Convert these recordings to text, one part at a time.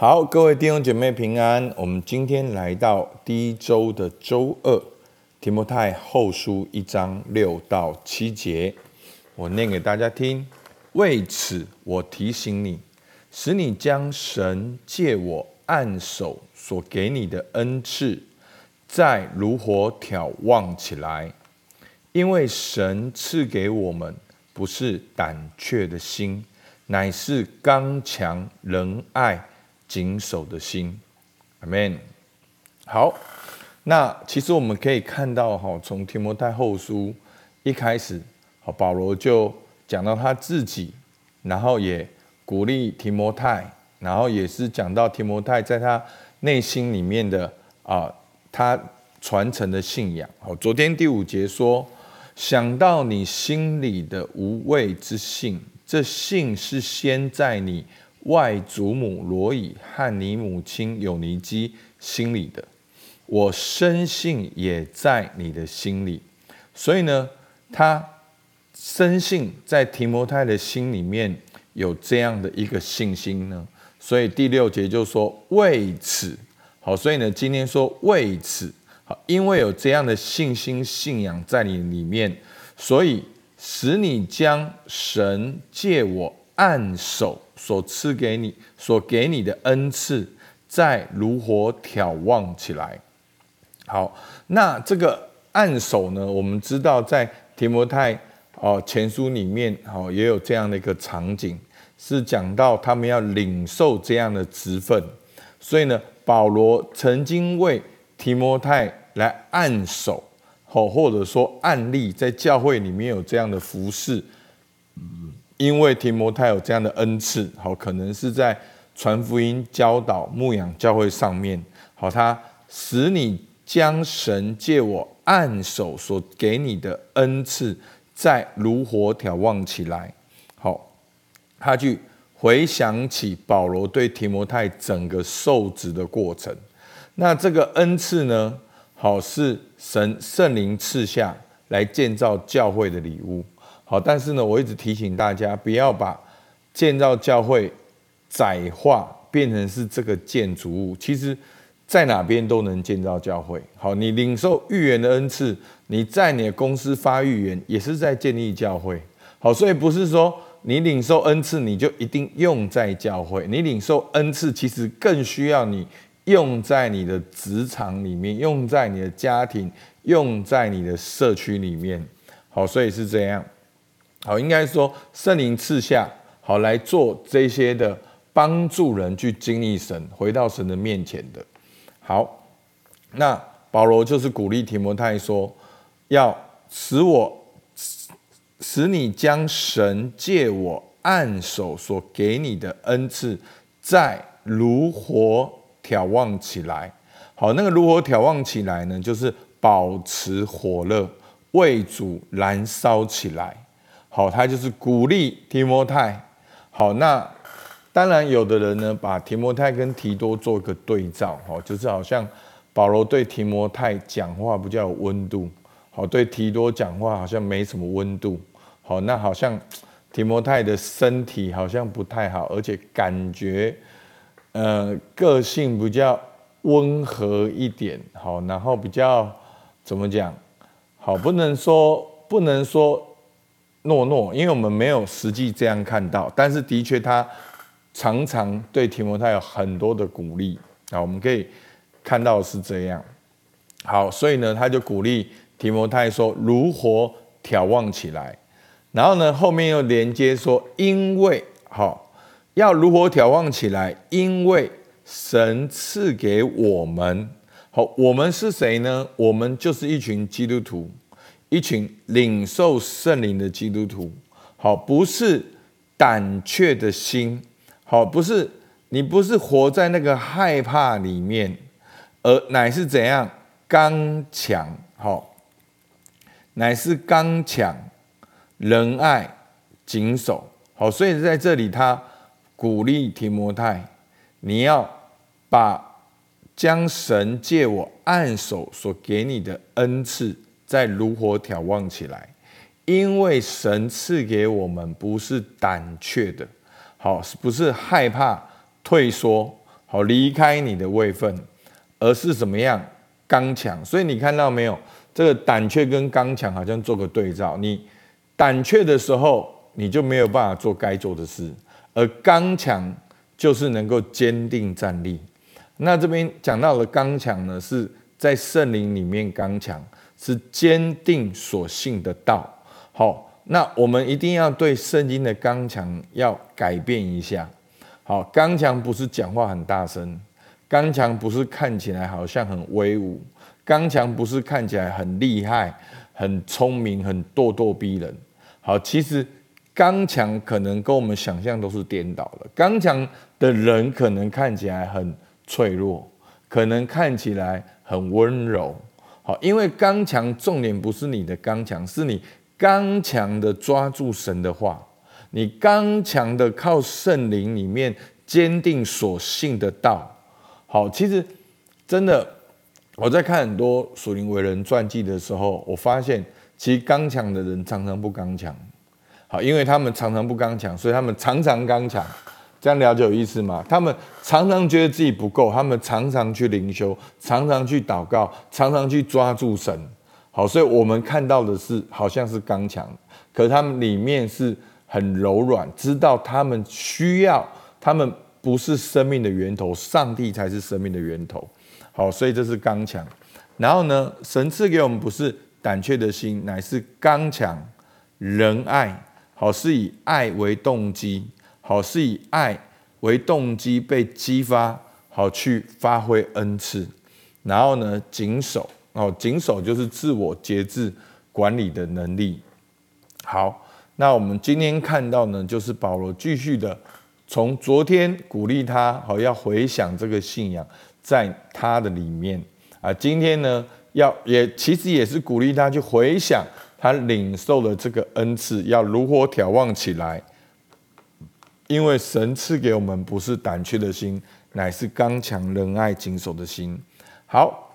好，各位弟兄姐妹平安。我们今天来到第一周的周二，提摩太后书一章六到七节，我念给大家听。为此，我提醒你，使你将神借我按手所给你的恩赐，再如火挑旺起来，因为神赐给我们不是胆怯的心，乃是刚强仁爱。谨守的心，阿门。好，那其实我们可以看到，哈，从提摩太后书一开始，好，保罗就讲到他自己，然后也鼓励提摩太，然后也是讲到提摩太在他内心里面的啊，他传承的信仰。好，昨天第五节说，想到你心里的无畏之信，这信是先在你。外祖母罗以和你母亲有尼基心里的，我深信也在你的心里，所以呢，他深信在提摩太的心里面有这样的一个信心呢。所以第六节就说为此，好，所以呢，今天说为此，好，因为有这样的信心信仰在你里面，所以使你将神借我按手。所赐给你、所给你的恩赐，再如火眺望起来。好，那这个按手呢？我们知道在提摩太哦前书里面哦也有这样的一个场景，是讲到他们要领受这样的职分。所以呢，保罗曾经为提摩太来按手，好，或者说按立，在教会里面有这样的服侍。因为提摩太有这样的恩赐，好，可能是在传福音、教导、牧养教会上面，好，他使你将神借我按手所给你的恩赐，再如火挑旺起来，好，他去回想起保罗对提摩太整个受职的过程，那这个恩赐呢，好，是神圣灵赐下来建造教会的礼物。好，但是呢，我一直提醒大家，不要把建造教会窄化，变成是这个建筑物。其实，在哪边都能建造教会。好，你领受预言的恩赐，你在你的公司发预言，也是在建立教会。好，所以不是说你领受恩赐，你就一定用在教会。你领受恩赐，其实更需要你用在你的职场里面，用在你的家庭，用在你的社区里面。好，所以是这样。好，应该说圣灵赐下，好来做这些的帮助人去经历神，回到神的面前的。好，那保罗就是鼓励提摩太说，要使我使你将神借我按手所给你的恩赐，再如火挑旺起来。好，那个如火挑旺起来呢，就是保持火热，为主燃烧起来。好，他就是鼓励提摩太。好，那当然有的人呢，把提摩太跟提多做一个对照，好，就是好像保罗对提摩太讲话比较有温度，好，对提多讲话好像没什么温度。好，那好像提摩太的身体好像不太好，而且感觉呃个性比较温和一点，好，然后比较怎么讲？好，不能说不能说。诺诺，因为我们没有实际这样看到，但是的确他常常对提摩太有很多的鼓励啊，我们可以看到是这样。好，所以呢，他就鼓励提摩太说：“如何眺望起来。”然后呢，后面又连接说：“因为好要如何眺望起来，因为神赐给我们好，我们是谁呢？我们就是一群基督徒。”一群领受圣灵的基督徒，好，不是胆怯的心，好，不是你不是活在那个害怕里面，而乃是怎样刚强，好，乃是刚强仁爱谨守，好，所以在这里他鼓励提摩太，你要把将神借我按手所给你的恩赐。再如火眺望起来，因为神赐给我们不是胆怯的，好，不是害怕退缩，好离开你的位分，而是怎么样刚强。所以你看到没有，这个胆怯跟刚强好像做个对照。你胆怯的时候，你就没有办法做该做的事；而刚强就是能够坚定站立。那这边讲到的刚强呢，是在圣灵里面刚强，是坚定所信的道。好，那我们一定要对圣经的刚强要改变一下。好，刚强不是讲话很大声，刚强不是看起来好像很威武，刚强不是看起来很厉害、很聪明、很咄咄逼人。好，其实刚强可能跟我们想象都是颠倒的。刚强的人可能看起来很脆弱，可能看起来很温柔。好，因为刚强重点不是你的刚强，是你刚强的抓住神的话，你刚强的靠圣灵里面坚定所信的道。好，其实真的我在看很多属灵伟人传记的时候，我发现。其实刚强的人常常不刚强，好，因为他们常常不刚强，所以他们常常刚强。这样了解有意思吗？他们常常觉得自己不够，他们常常去灵修，常常去祷告，常常去抓住神。好，所以我们看到的是好像是刚强，可他们里面是很柔软，知道他们需要，他们不是生命的源头，上帝才是生命的源头。好，所以这是刚强。然后呢，神赐给我们不是。胆怯的心乃是刚强、仁爱，好，是以爱为动机，好，是以爱为动机被激发，好去发挥恩赐。然后呢，谨守哦，谨守就是自我节制管理的能力。好，那我们今天看到呢，就是保罗继续的从昨天鼓励他，好要回想这个信仰在他的里面啊，今天呢。要也其实也是鼓励他去回想他领受的这个恩赐，要如何眺望起来。因为神赐给我们不是胆怯的心，乃是刚强仁爱谨守的心。好，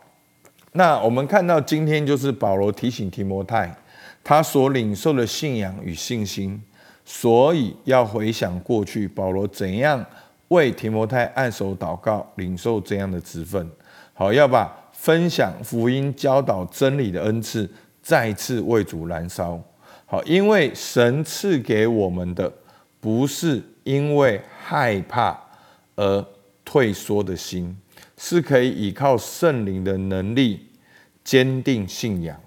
那我们看到今天就是保罗提醒提摩太，他所领受的信仰与信心，所以要回想过去保罗怎样为提摩太按手祷告，领受这样的职分。好，要把。分享福音、教导真理的恩赐，再次为主燃烧。好，因为神赐给我们的，不是因为害怕而退缩的心，是可以依靠圣灵的能力坚定信仰，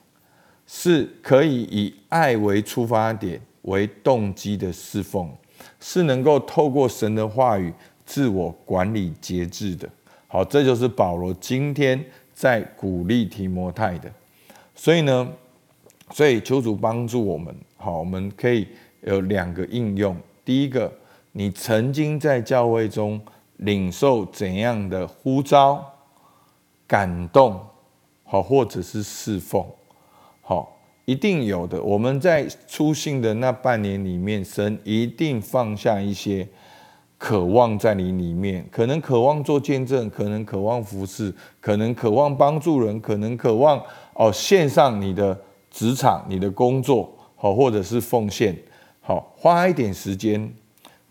是可以以爱为出发点为动机的侍奉，是能够透过神的话语自我管理节制的。好，这就是保罗今天。在鼓励提摩太的，所以呢，所以求主帮助我们。好，我们可以有两个应用。第一个，你曾经在教会中领受怎样的呼召、感动，好，或者是侍奉，好，一定有的。我们在出信的那半年里面，神一定放下一些。渴望在你里面，可能渴望做见证，可能渴望服侍，可能渴望帮助人，可能渴望哦献上你的职场、你的工作，好，或者是奉献，好，花一点时间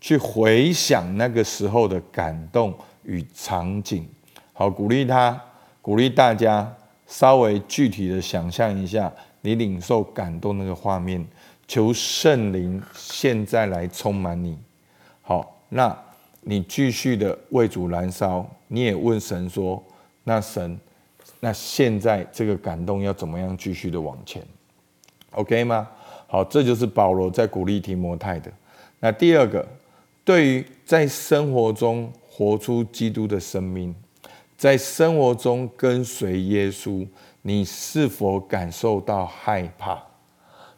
去回想那个时候的感动与场景，好，鼓励他，鼓励大家稍微具体的想象一下你领受感动那个画面，求圣灵现在来充满你，好。那你继续的为主燃烧，你也问神说：“那神，那现在这个感动要怎么样继续的往前？OK 吗？好，这就是保罗在鼓励提摩太的。那第二个，对于在生活中活出基督的生命，在生活中跟随耶稣，你是否感受到害怕？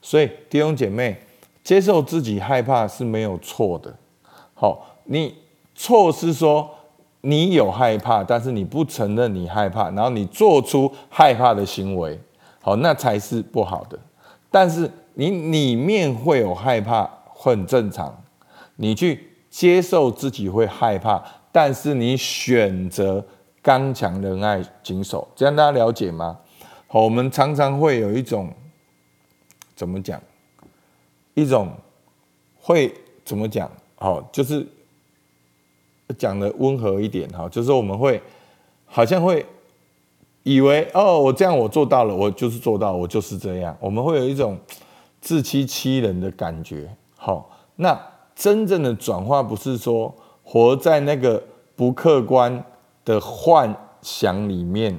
所以弟兄姐妹，接受自己害怕是没有错的。好，你错是说你有害怕，但是你不承认你害怕，然后你做出害怕的行为，好，那才是不好的。但是你里面会有害怕，很正常。你去接受自己会害怕，但是你选择刚强仁爱谨守，这样大家了解吗？好，我们常常会有一种怎么讲？一种会怎么讲？好，就是讲的温和一点哈，就是我们会好像会以为哦，我这样我做到了，我就是做到，我就是这样。我们会有一种自欺欺人的感觉。好，那真正的转化不是说活在那个不客观的幻想里面，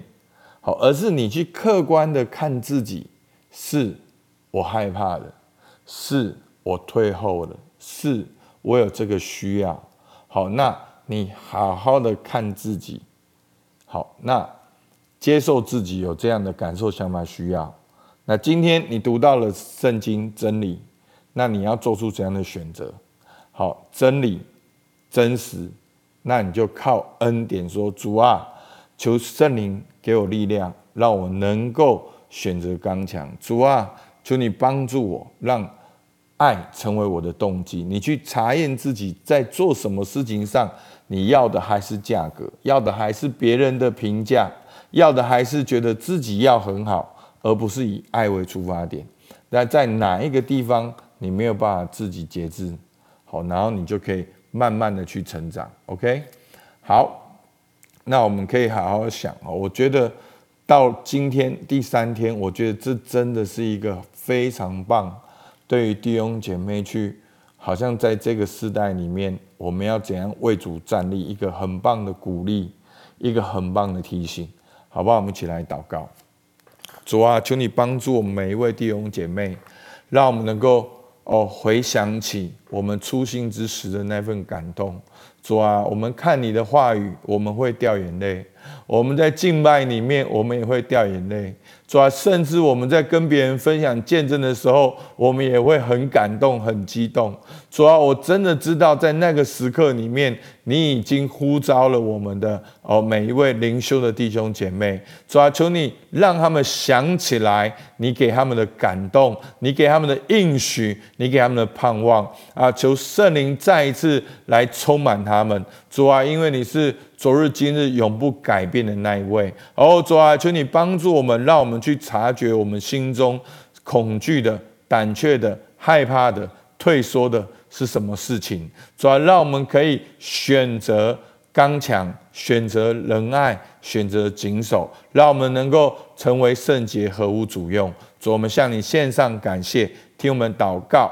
好，而是你去客观的看自己，是我害怕的，是我退后的，是我有这个需要。好，那你好好的看自己，好，那接受自己有这样的感受、想法、需要。那今天你读到了圣经真理，那你要做出怎样的选择？好，真理、真实，那你就靠恩典说：主啊，求圣灵给我力量，让我能够选择刚强。主啊，求你帮助我，让。爱成为我的动机，你去查验自己在做什么事情上，你要的还是价格，要的还是别人的评价，要的还是觉得自己要很好，而不是以爱为出发点。那在哪一个地方你没有办法自己节制，好，然后你就可以慢慢的去成长。OK，好，那我们可以好好想哦。我觉得到今天第三天，我觉得这真的是一个非常棒。对于弟兄姐妹去，好像在这个时代里面，我们要怎样为主站立？一个很棒的鼓励，一个很棒的提醒，好不好？我们一起来祷告。主啊，求你帮助我们每一位弟兄姐妹，让我们能够哦回想起我们初心之时的那份感动。主啊，我们看你的话语，我们会掉眼泪；我们在敬拜里面，我们也会掉眼泪。主啊，甚至我们在跟别人分享见证的时候，我们也会很感动、很激动。主啊，我真的知道，在那个时刻里面，你已经呼召了我们的哦每一位灵修的弟兄姐妹。主啊，求你让他们想起来，你给他们的感动，你给他们的应许，你给他们的盼望啊！求圣灵再一次来充满他们。主啊，因为你是。昨日今日永不改变的那一位，哦，主啊，求你帮助我们，让我们去察觉我们心中恐惧的、胆怯的、害怕的、退缩的是什么事情。主啊，让我们可以选择刚强，选择仁爱，选择谨守，让我们能够成为圣洁，合乎主用。主，我们向你献上感谢，听我们祷告，